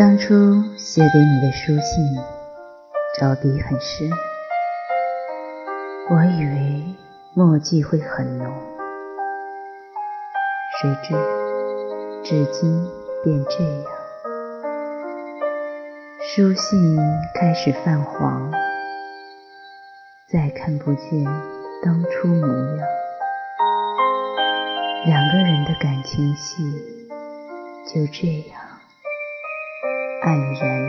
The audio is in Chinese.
当初写给你的书信，着笔很深，我以为墨迹会很浓，谁知至今便这样，书信开始泛黄，再看不见当初模样，两个人的感情戏就这样。爱人。